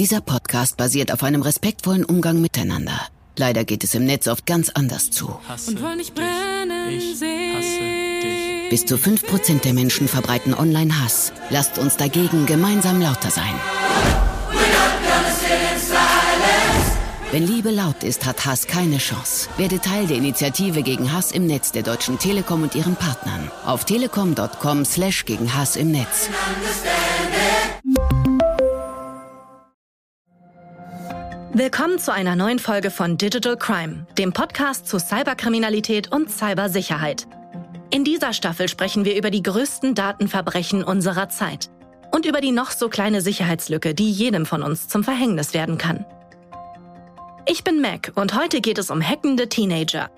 Dieser Podcast basiert auf einem respektvollen Umgang miteinander. Leider geht es im Netz oft ganz anders zu. und wollen nicht brennen sehen. Bis zu 5% der Menschen verbreiten Online-Hass. Lasst uns dagegen gemeinsam lauter sein. Wenn Liebe laut ist, hat Hass keine Chance. Werde Teil der Initiative gegen Hass im Netz der Deutschen Telekom und ihren Partnern. Auf telekom.com slash gegen Hass im Netz. Willkommen zu einer neuen Folge von Digital Crime, dem Podcast zu Cyberkriminalität und Cybersicherheit. In dieser Staffel sprechen wir über die größten Datenverbrechen unserer Zeit und über die noch so kleine Sicherheitslücke, die jedem von uns zum Verhängnis werden kann. Ich bin Mac und heute geht es um hackende Teenager.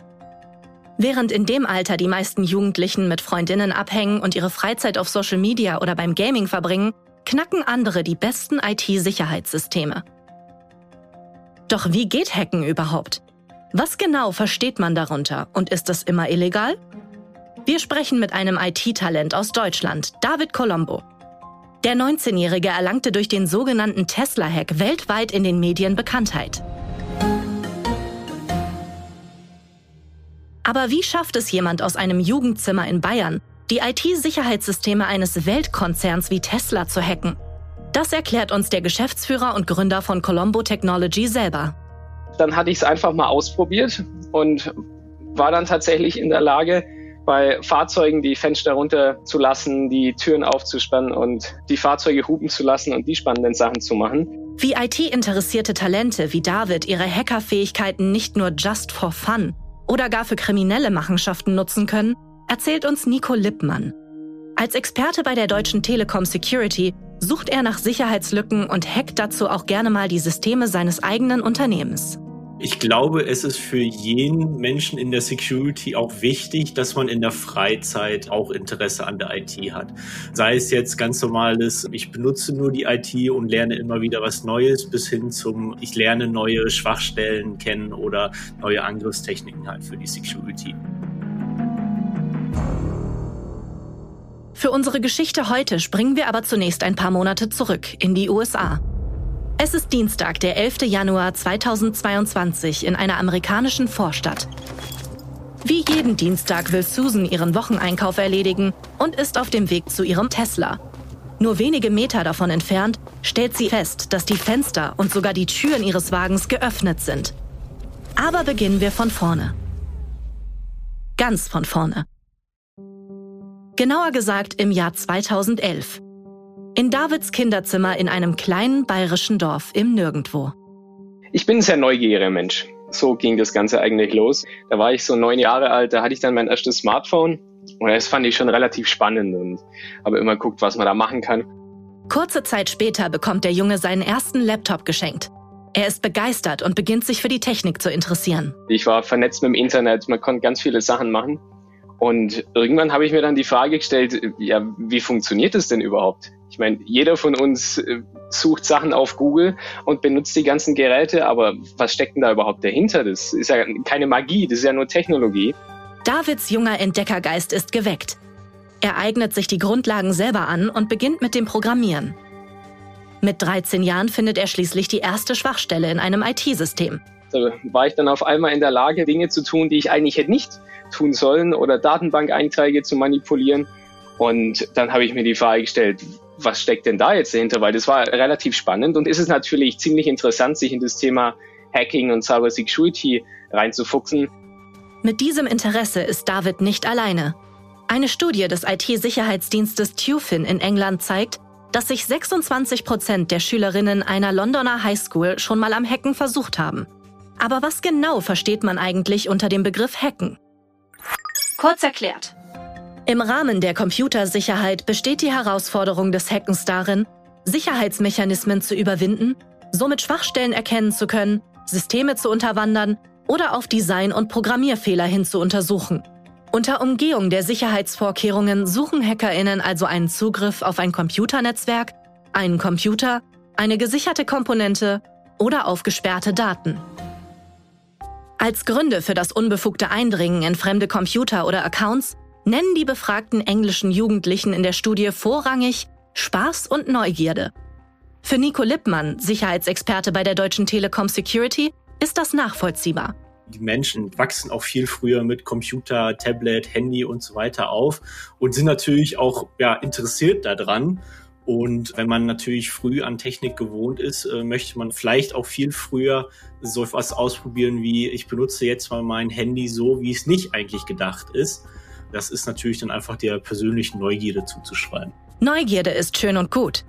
Während in dem Alter die meisten Jugendlichen mit Freundinnen abhängen und ihre Freizeit auf Social Media oder beim Gaming verbringen, knacken andere die besten IT-Sicherheitssysteme. Doch wie geht Hacken überhaupt? Was genau versteht man darunter und ist das immer illegal? Wir sprechen mit einem IT-Talent aus Deutschland, David Colombo. Der 19-Jährige erlangte durch den sogenannten Tesla-Hack weltweit in den Medien Bekanntheit. Aber wie schafft es jemand aus einem Jugendzimmer in Bayern, die IT-Sicherheitssysteme eines Weltkonzerns wie Tesla zu hacken? Das erklärt uns der Geschäftsführer und Gründer von Colombo Technology selber. Dann hatte ich es einfach mal ausprobiert und war dann tatsächlich in der Lage, bei Fahrzeugen die Fenster runterzulassen, die Türen aufzuspannen und die Fahrzeuge hupen zu lassen und die spannenden Sachen zu machen. Wie IT-interessierte Talente wie David ihre Hackerfähigkeiten nicht nur just for fun oder gar für kriminelle Machenschaften nutzen können, erzählt uns Nico Lippmann. Als Experte bei der Deutschen Telekom Security sucht er nach Sicherheitslücken und hackt dazu auch gerne mal die Systeme seines eigenen Unternehmens. Ich glaube, es ist für jeden Menschen in der Security auch wichtig, dass man in der Freizeit auch Interesse an der IT hat. Sei es jetzt ganz normales, ich benutze nur die IT und lerne immer wieder was Neues, bis hin zum, ich lerne neue Schwachstellen kennen oder neue Angriffstechniken halt für die Security. Für unsere Geschichte heute springen wir aber zunächst ein paar Monate zurück in die USA. Es ist Dienstag, der 11. Januar 2022 in einer amerikanischen Vorstadt. Wie jeden Dienstag will Susan ihren Wocheneinkauf erledigen und ist auf dem Weg zu ihrem Tesla. Nur wenige Meter davon entfernt stellt sie fest, dass die Fenster und sogar die Türen ihres Wagens geöffnet sind. Aber beginnen wir von vorne. Ganz von vorne. Genauer gesagt im Jahr 2011. In Davids Kinderzimmer in einem kleinen bayerischen Dorf im Nirgendwo. Ich bin ein sehr neugieriger Mensch. So ging das Ganze eigentlich los. Da war ich so neun Jahre alt, da hatte ich dann mein erstes Smartphone. Und das fand ich schon relativ spannend und habe immer geguckt, was man da machen kann. Kurze Zeit später bekommt der Junge seinen ersten Laptop geschenkt. Er ist begeistert und beginnt sich für die Technik zu interessieren. Ich war vernetzt mit dem Internet, man konnte ganz viele Sachen machen. Und irgendwann habe ich mir dann die Frage gestellt, ja, wie funktioniert das denn überhaupt? Ich meine, jeder von uns äh, sucht Sachen auf Google und benutzt die ganzen Geräte, aber was steckt denn da überhaupt dahinter? Das ist ja keine Magie, das ist ja nur Technologie. Davids junger Entdeckergeist ist geweckt. Er eignet sich die Grundlagen selber an und beginnt mit dem Programmieren. Mit 13 Jahren findet er schließlich die erste Schwachstelle in einem IT-System. Da war ich dann auf einmal in der Lage, Dinge zu tun, die ich eigentlich hätte nicht tun sollen oder Datenbank-Einträge zu manipulieren. Und dann habe ich mir die Frage gestellt, was steckt denn da jetzt dahinter? Weil das war relativ spannend und ist es natürlich ziemlich interessant, sich in das Thema Hacking und Cyber Security reinzufuchsen. Mit diesem Interesse ist David nicht alleine. Eine Studie des IT-Sicherheitsdienstes Tufin in England zeigt, dass sich 26 Prozent der Schülerinnen einer Londoner Highschool schon mal am Hacken versucht haben. Aber was genau versteht man eigentlich unter dem Begriff Hacken? Kurz erklärt. Im Rahmen der Computersicherheit besteht die Herausforderung des Hackens darin, Sicherheitsmechanismen zu überwinden, somit Schwachstellen erkennen zu können, Systeme zu unterwandern oder auf Design- und Programmierfehler hin zu untersuchen. Unter Umgehung der Sicherheitsvorkehrungen suchen Hackerinnen also einen Zugriff auf ein Computernetzwerk, einen Computer, eine gesicherte Komponente oder auf gesperrte Daten. Als Gründe für das unbefugte Eindringen in fremde Computer oder Accounts nennen die befragten englischen Jugendlichen in der Studie vorrangig Spaß und Neugierde. Für Nico Lippmann, Sicherheitsexperte bei der Deutschen Telekom Security, ist das nachvollziehbar. Die Menschen wachsen auch viel früher mit Computer, Tablet, Handy und so weiter auf und sind natürlich auch ja, interessiert daran. Und wenn man natürlich früh an Technik gewohnt ist, äh, möchte man vielleicht auch viel früher so etwas ausprobieren wie, ich benutze jetzt mal mein Handy so, wie es nicht eigentlich gedacht ist. Das ist natürlich dann einfach der persönlichen Neugierde zuzuschreiben. Neugierde ist schön und gut.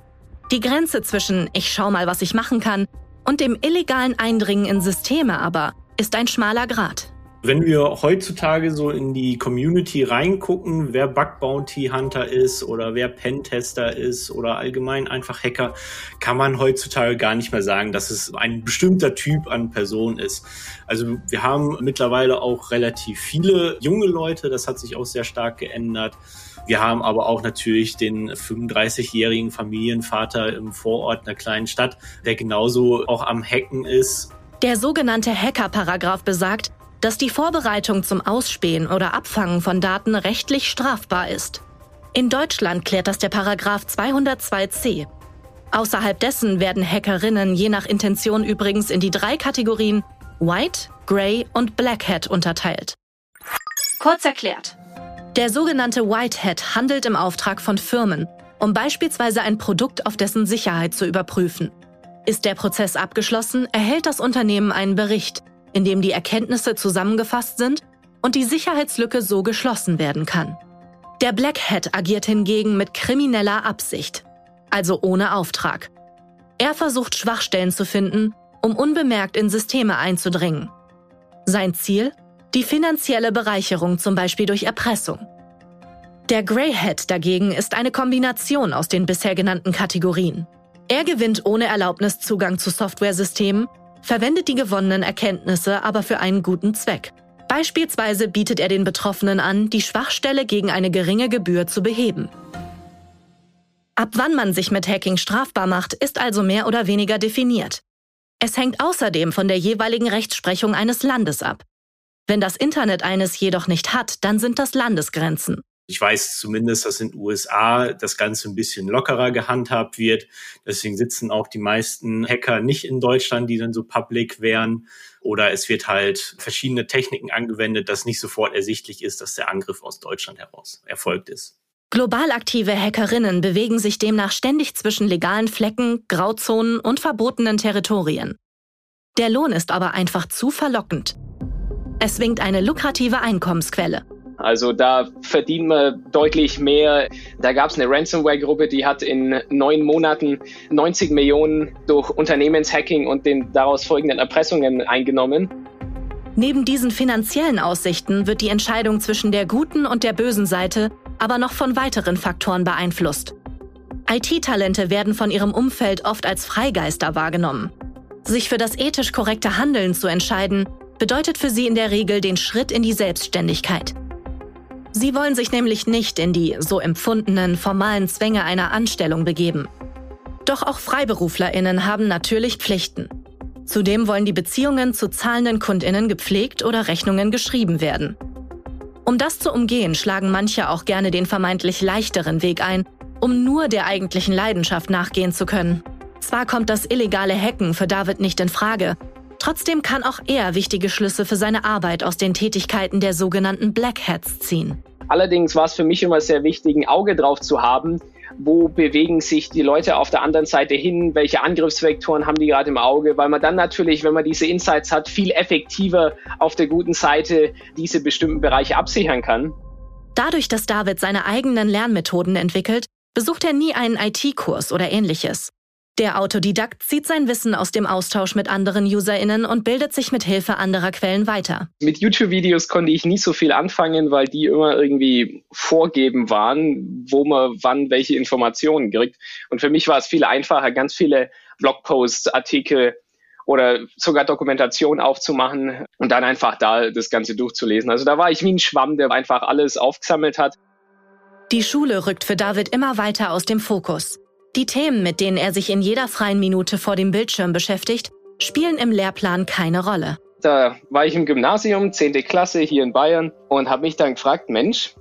Die Grenze zwischen ich schau mal, was ich machen kann und dem illegalen Eindringen in Systeme aber ist ein schmaler Grat. Wenn wir heutzutage so in die Community reingucken, wer Bug Bounty Hunter ist oder wer Pentester ist oder allgemein einfach Hacker, kann man heutzutage gar nicht mehr sagen, dass es ein bestimmter Typ an Person ist. Also wir haben mittlerweile auch relativ viele junge Leute, das hat sich auch sehr stark geändert. Wir haben aber auch natürlich den 35-jährigen Familienvater im Vorort einer kleinen Stadt, der genauso auch am Hacken ist der sogenannte Hacker-Paragraph besagt, dass die Vorbereitung zum Ausspähen oder Abfangen von Daten rechtlich strafbar ist. In Deutschland klärt das der Paragraph 202c. Außerhalb dessen werden Hackerinnen je nach Intention übrigens in die drei Kategorien White, Grey und Black Hat unterteilt. Kurz erklärt. Der sogenannte White Hat handelt im Auftrag von Firmen, um beispielsweise ein Produkt auf dessen Sicherheit zu überprüfen. Ist der Prozess abgeschlossen, erhält das Unternehmen einen Bericht, in dem die Erkenntnisse zusammengefasst sind und die Sicherheitslücke so geschlossen werden kann. Der Black Hat agiert hingegen mit krimineller Absicht, also ohne Auftrag. Er versucht Schwachstellen zu finden, um unbemerkt in Systeme einzudringen. Sein Ziel? Die finanzielle Bereicherung zum Beispiel durch Erpressung. Der Grey Hat dagegen ist eine Kombination aus den bisher genannten Kategorien. Er gewinnt ohne Erlaubnis Zugang zu Softwaresystemen, verwendet die gewonnenen Erkenntnisse aber für einen guten Zweck. Beispielsweise bietet er den Betroffenen an, die Schwachstelle gegen eine geringe Gebühr zu beheben. Ab wann man sich mit Hacking strafbar macht, ist also mehr oder weniger definiert. Es hängt außerdem von der jeweiligen Rechtsprechung eines Landes ab. Wenn das Internet eines jedoch nicht hat, dann sind das Landesgrenzen. Ich weiß zumindest, dass in den USA das Ganze ein bisschen lockerer gehandhabt wird. Deswegen sitzen auch die meisten Hacker nicht in Deutschland, die dann so public wären. Oder es wird halt verschiedene Techniken angewendet, dass nicht sofort ersichtlich ist, dass der Angriff aus Deutschland heraus erfolgt ist. Global aktive Hackerinnen bewegen sich demnach ständig zwischen legalen Flecken, Grauzonen und verbotenen Territorien. Der Lohn ist aber einfach zu verlockend. Es winkt eine lukrative Einkommensquelle. Also da verdient man deutlich mehr. Da gab es eine Ransomware-Gruppe, die hat in neun Monaten 90 Millionen durch Unternehmenshacking und den daraus folgenden Erpressungen eingenommen. Neben diesen finanziellen Aussichten wird die Entscheidung zwischen der guten und der bösen Seite aber noch von weiteren Faktoren beeinflusst. IT-Talente werden von ihrem Umfeld oft als Freigeister wahrgenommen. Sich für das ethisch korrekte Handeln zu entscheiden, bedeutet für sie in der Regel den Schritt in die Selbstständigkeit. Sie wollen sich nämlich nicht in die so empfundenen formalen Zwänge einer Anstellung begeben. Doch auch Freiberuflerinnen haben natürlich Pflichten. Zudem wollen die Beziehungen zu zahlenden Kundinnen gepflegt oder Rechnungen geschrieben werden. Um das zu umgehen, schlagen manche auch gerne den vermeintlich leichteren Weg ein, um nur der eigentlichen Leidenschaft nachgehen zu können. Zwar kommt das illegale Hacken für David nicht in Frage, trotzdem kann auch er wichtige Schlüsse für seine Arbeit aus den Tätigkeiten der sogenannten Black Hats ziehen. Allerdings war es für mich immer sehr wichtig, ein Auge drauf zu haben, wo bewegen sich die Leute auf der anderen Seite hin, welche Angriffsvektoren haben die gerade im Auge, weil man dann natürlich, wenn man diese Insights hat, viel effektiver auf der guten Seite diese bestimmten Bereiche absichern kann. Dadurch, dass David seine eigenen Lernmethoden entwickelt, besucht er nie einen IT-Kurs oder ähnliches. Der Autodidakt zieht sein Wissen aus dem Austausch mit anderen UserInnen und bildet sich mit Hilfe anderer Quellen weiter. Mit YouTube-Videos konnte ich nie so viel anfangen, weil die immer irgendwie vorgeben waren, wo man wann welche Informationen kriegt. Und für mich war es viel einfacher, ganz viele Blogposts, Artikel oder sogar Dokumentation aufzumachen und dann einfach da das Ganze durchzulesen. Also da war ich wie ein Schwamm, der einfach alles aufgesammelt hat. Die Schule rückt für David immer weiter aus dem Fokus. Die Themen, mit denen er sich in jeder freien Minute vor dem Bildschirm beschäftigt, spielen im Lehrplan keine Rolle. Da war ich im Gymnasium, 10. Klasse hier in Bayern und habe mich dann gefragt, Mensch,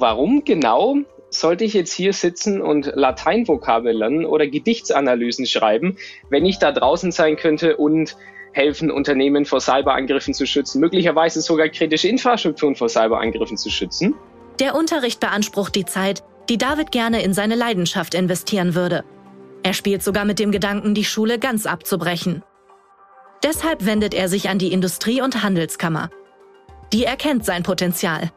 warum genau sollte ich jetzt hier sitzen und Lateinvokabel lernen oder Gedichtsanalysen schreiben, wenn ich da draußen sein könnte und helfen, Unternehmen vor Cyberangriffen zu schützen, möglicherweise sogar kritische Infrastrukturen vor Cyberangriffen zu schützen? Der Unterricht beansprucht die Zeit, die David gerne in seine Leidenschaft investieren würde. Er spielt sogar mit dem Gedanken, die Schule ganz abzubrechen. Deshalb wendet er sich an die Industrie- und Handelskammer. Die erkennt sein Potenzial.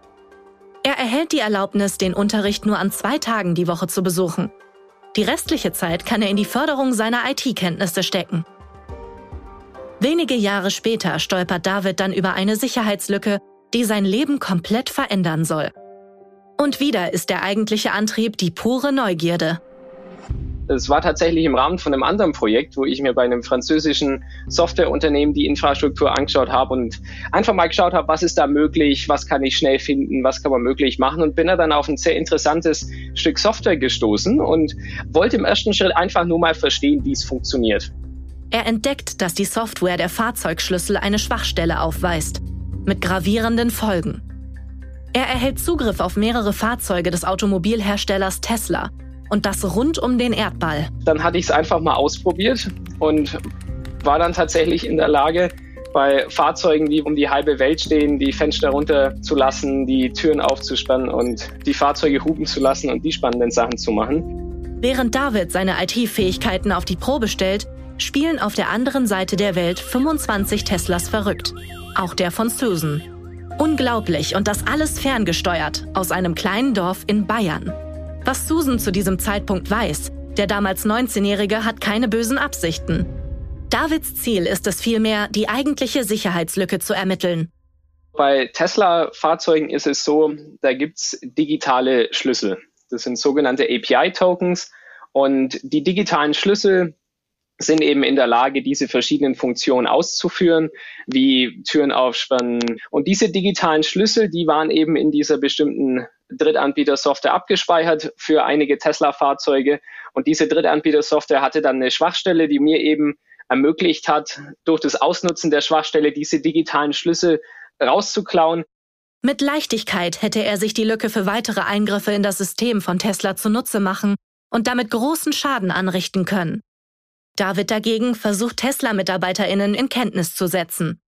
Er erhält die Erlaubnis, den Unterricht nur an zwei Tagen die Woche zu besuchen. Die restliche Zeit kann er in die Förderung seiner IT-Kenntnisse stecken. Wenige Jahre später stolpert David dann über eine Sicherheitslücke, die sein Leben komplett verändern soll. Und wieder ist der eigentliche Antrieb die pure Neugierde. Es war tatsächlich im Rahmen von einem anderen Projekt, wo ich mir bei einem französischen Softwareunternehmen die Infrastruktur angeschaut habe und einfach mal geschaut habe, was ist da möglich, was kann ich schnell finden, was kann man möglich machen und bin da dann auf ein sehr interessantes Stück Software gestoßen und wollte im ersten Schritt einfach nur mal verstehen, wie es funktioniert. Er entdeckt, dass die Software der Fahrzeugschlüssel eine Schwachstelle aufweist, mit gravierenden Folgen. Er erhält Zugriff auf mehrere Fahrzeuge des Automobilherstellers Tesla und das rund um den Erdball. Dann hatte ich es einfach mal ausprobiert und war dann tatsächlich in der Lage, bei Fahrzeugen, die um die halbe Welt stehen, die Fenster runterzulassen, die Türen aufzuspannen und die Fahrzeuge hupen zu lassen und die spannenden Sachen zu machen. Während David seine IT-Fähigkeiten auf die Probe stellt, spielen auf der anderen Seite der Welt 25 Teslas verrückt. Auch der von Susan. Unglaublich und das alles ferngesteuert aus einem kleinen Dorf in Bayern. Was Susan zu diesem Zeitpunkt weiß, der damals 19-Jährige hat keine bösen Absichten. Davids Ziel ist es vielmehr, die eigentliche Sicherheitslücke zu ermitteln. Bei Tesla-Fahrzeugen ist es so, da gibt es digitale Schlüssel. Das sind sogenannte API-Tokens. Und die digitalen Schlüssel sind eben in der Lage, diese verschiedenen Funktionen auszuführen, wie Türen aufspannen. Und diese digitalen Schlüssel, die waren eben in dieser bestimmten Drittanbieter-Software abgespeichert für einige Tesla-Fahrzeuge. Und diese Drittanbieter-Software hatte dann eine Schwachstelle, die mir eben ermöglicht hat, durch das Ausnutzen der Schwachstelle diese digitalen Schlüssel rauszuklauen. Mit Leichtigkeit hätte er sich die Lücke für weitere Eingriffe in das System von Tesla zunutze machen und damit großen Schaden anrichten können. David dagegen versucht Tesla-Mitarbeiterinnen in Kenntnis zu setzen.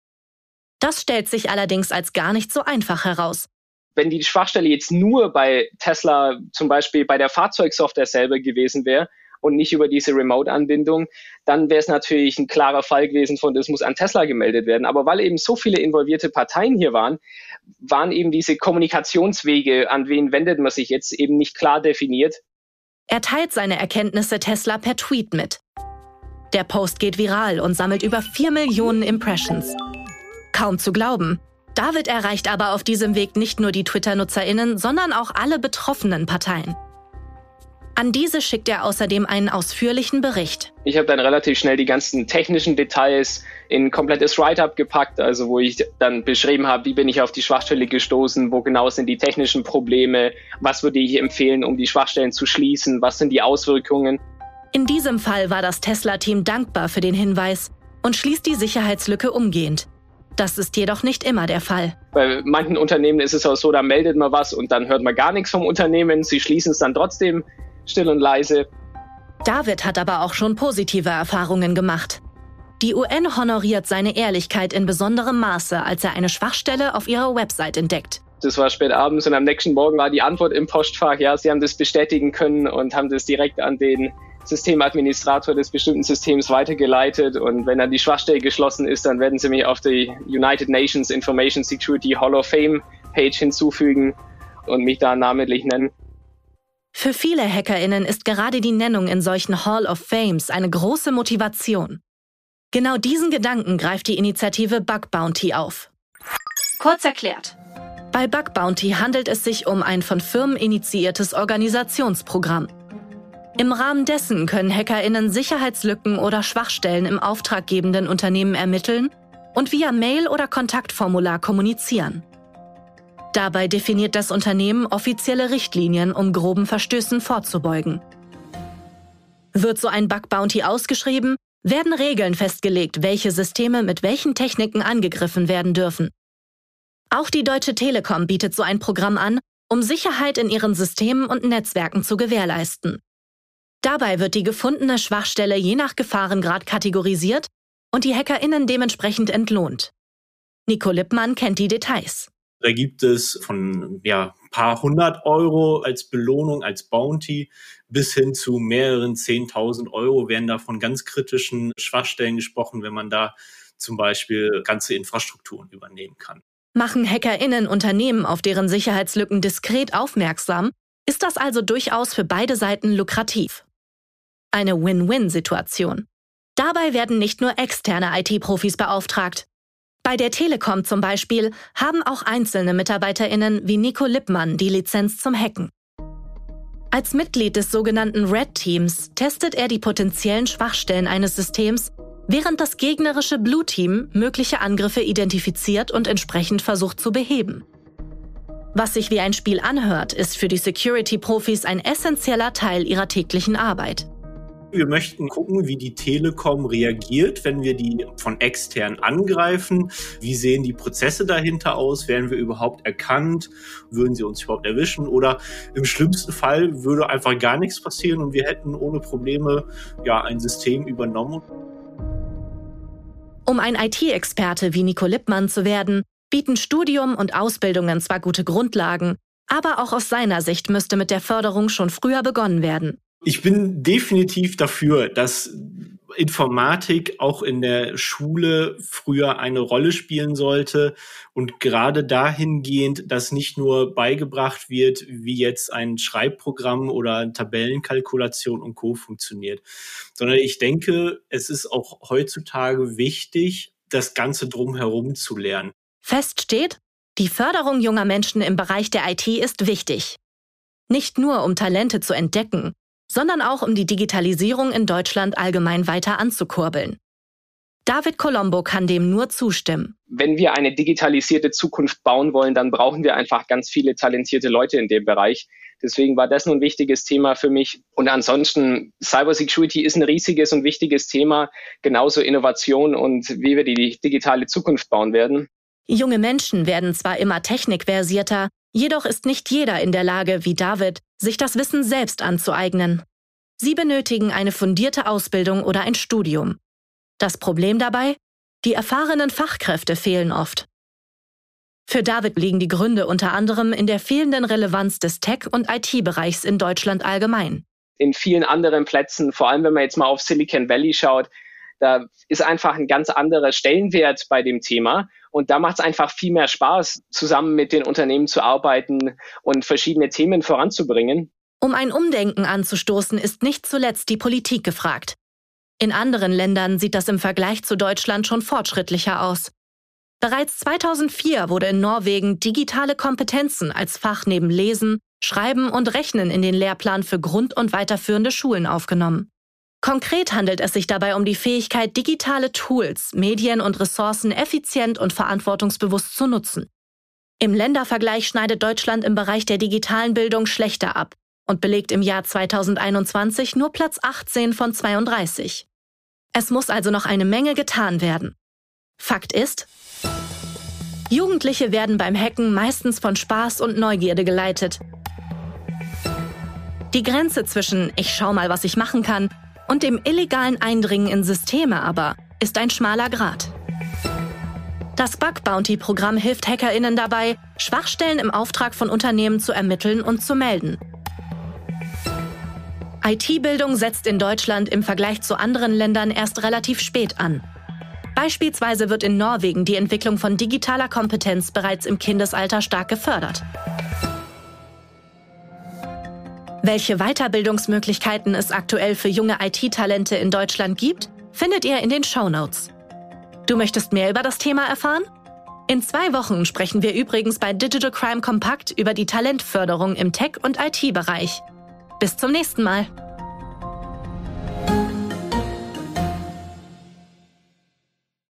Das stellt sich allerdings als gar nicht so einfach heraus. Wenn die Schwachstelle jetzt nur bei Tesla zum Beispiel bei der Fahrzeugsoftware selber gewesen wäre und nicht über diese Remote-Anbindung, dann wäre es natürlich ein klarer Fall gewesen von, das muss an Tesla gemeldet werden. Aber weil eben so viele involvierte Parteien hier waren, waren eben diese Kommunikationswege, an wen wendet man sich jetzt, eben nicht klar definiert. Er teilt seine Erkenntnisse Tesla per Tweet mit. Der Post geht viral und sammelt über 4 Millionen Impressions. Kaum zu glauben. David erreicht aber auf diesem Weg nicht nur die Twitter-Nutzerinnen, sondern auch alle betroffenen Parteien. An diese schickt er außerdem einen ausführlichen Bericht. Ich habe dann relativ schnell die ganzen technischen Details in ein komplettes Write-up gepackt, also wo ich dann beschrieben habe, wie bin ich auf die Schwachstelle gestoßen, wo genau sind die technischen Probleme, was würde ich empfehlen, um die Schwachstellen zu schließen, was sind die Auswirkungen. In diesem Fall war das Tesla-Team dankbar für den Hinweis und schließt die Sicherheitslücke umgehend. Das ist jedoch nicht immer der Fall. Bei manchen Unternehmen ist es auch so, da meldet man was und dann hört man gar nichts vom Unternehmen. Sie schließen es dann trotzdem still und leise. David hat aber auch schon positive Erfahrungen gemacht. Die UN honoriert seine Ehrlichkeit in besonderem Maße, als er eine Schwachstelle auf ihrer Website entdeckt. Das war spät abends und am nächsten Morgen war die Antwort im Postfach, ja, sie haben das bestätigen können und haben das direkt an den Systemadministrator des bestimmten Systems weitergeleitet und wenn dann die Schwachstelle geschlossen ist, dann werden sie mich auf die United Nations Information Security Hall of Fame Page hinzufügen und mich da namentlich nennen. Für viele Hackerinnen ist gerade die Nennung in solchen Hall of Fames eine große Motivation. Genau diesen Gedanken greift die Initiative Bug Bounty auf. Kurz erklärt. Bei Bug Bounty handelt es sich um ein von Firmen initiiertes Organisationsprogramm. Im Rahmen dessen können HackerInnen Sicherheitslücken oder Schwachstellen im auftraggebenden Unternehmen ermitteln und via Mail oder Kontaktformular kommunizieren. Dabei definiert das Unternehmen offizielle Richtlinien, um groben Verstößen vorzubeugen. Wird so ein Bug Bounty ausgeschrieben, werden Regeln festgelegt, welche Systeme mit welchen Techniken angegriffen werden dürfen. Auch die Deutsche Telekom bietet so ein Programm an um Sicherheit in ihren Systemen und Netzwerken zu gewährleisten. Dabei wird die gefundene Schwachstelle je nach Gefahrengrad kategorisiert und die HackerInnen dementsprechend entlohnt. Nico Lippmann kennt die Details. Da gibt es von ja, paar hundert Euro als Belohnung, als Bounty, bis hin zu mehreren zehntausend Euro werden da von ganz kritischen Schwachstellen gesprochen, wenn man da zum Beispiel ganze Infrastrukturen übernehmen kann. Machen HackerInnen Unternehmen auf deren Sicherheitslücken diskret aufmerksam, ist das also durchaus für beide Seiten lukrativ. Eine Win-Win-Situation. Dabei werden nicht nur externe IT-Profis beauftragt. Bei der Telekom zum Beispiel haben auch einzelne MitarbeiterInnen wie Nico Lippmann die Lizenz zum Hacken. Als Mitglied des sogenannten Red Teams testet er die potenziellen Schwachstellen eines Systems, während das gegnerische Blue Team mögliche Angriffe identifiziert und entsprechend versucht zu beheben. Was sich wie ein Spiel anhört, ist für die Security-Profis ein essentieller Teil ihrer täglichen Arbeit. Wir möchten gucken, wie die Telekom reagiert, wenn wir die von extern angreifen. Wie sehen die Prozesse dahinter aus? Werden wir überhaupt erkannt? Würden sie uns überhaupt erwischen? Oder im schlimmsten Fall würde einfach gar nichts passieren und wir hätten ohne Probleme ja ein System übernommen. Um ein IT-Experte wie Nico Lippmann zu werden, bieten Studium und Ausbildungen zwar gute Grundlagen, aber auch aus seiner Sicht müsste mit der Förderung schon früher begonnen werden. Ich bin definitiv dafür, dass Informatik auch in der Schule früher eine Rolle spielen sollte und gerade dahingehend, dass nicht nur beigebracht wird, wie jetzt ein Schreibprogramm oder Tabellenkalkulation und Co funktioniert, sondern ich denke, es ist auch heutzutage wichtig, das Ganze drumherum zu lernen. Fest steht, die Förderung junger Menschen im Bereich der IT ist wichtig. Nicht nur, um Talente zu entdecken, sondern auch um die Digitalisierung in Deutschland allgemein weiter anzukurbeln. David Colombo kann dem nur zustimmen. Wenn wir eine digitalisierte Zukunft bauen wollen, dann brauchen wir einfach ganz viele talentierte Leute in dem Bereich. Deswegen war das nun ein wichtiges Thema für mich. Und ansonsten, Cybersecurity ist ein riesiges und wichtiges Thema, genauso Innovation und wie wir die digitale Zukunft bauen werden. Junge Menschen werden zwar immer technikversierter, jedoch ist nicht jeder in der Lage, wie David, sich das Wissen selbst anzueignen. Sie benötigen eine fundierte Ausbildung oder ein Studium. Das Problem dabei? Die erfahrenen Fachkräfte fehlen oft. Für David liegen die Gründe unter anderem in der fehlenden Relevanz des Tech- und IT-Bereichs in Deutschland allgemein. In vielen anderen Plätzen, vor allem wenn man jetzt mal auf Silicon Valley schaut, da ist einfach ein ganz anderer Stellenwert bei dem Thema. Und da macht es einfach viel mehr Spaß, zusammen mit den Unternehmen zu arbeiten und verschiedene Themen voranzubringen. Um ein Umdenken anzustoßen, ist nicht zuletzt die Politik gefragt. In anderen Ländern sieht das im Vergleich zu Deutschland schon fortschrittlicher aus. Bereits 2004 wurde in Norwegen digitale Kompetenzen als Fach neben Lesen, Schreiben und Rechnen in den Lehrplan für Grund- und weiterführende Schulen aufgenommen. Konkret handelt es sich dabei um die Fähigkeit, digitale Tools, Medien und Ressourcen effizient und verantwortungsbewusst zu nutzen. Im Ländervergleich schneidet Deutschland im Bereich der digitalen Bildung schlechter ab und belegt im Jahr 2021 nur Platz 18 von 32. Es muss also noch eine Menge getan werden. Fakt ist, Jugendliche werden beim Hacken meistens von Spaß und Neugierde geleitet. Die Grenze zwischen ich schau mal, was ich machen kann und dem illegalen Eindringen in Systeme aber ist ein schmaler Grat. Das Bug Bounty Programm hilft Hackerinnen dabei, Schwachstellen im Auftrag von Unternehmen zu ermitteln und zu melden. IT-Bildung setzt in Deutschland im Vergleich zu anderen Ländern erst relativ spät an. Beispielsweise wird in Norwegen die Entwicklung von digitaler Kompetenz bereits im Kindesalter stark gefördert. Welche Weiterbildungsmöglichkeiten es aktuell für junge IT-Talente in Deutschland gibt, findet ihr in den Show Notes. Du möchtest mehr über das Thema erfahren? In zwei Wochen sprechen wir übrigens bei Digital Crime Compact über die Talentförderung im Tech- und IT-Bereich. Bis zum nächsten Mal.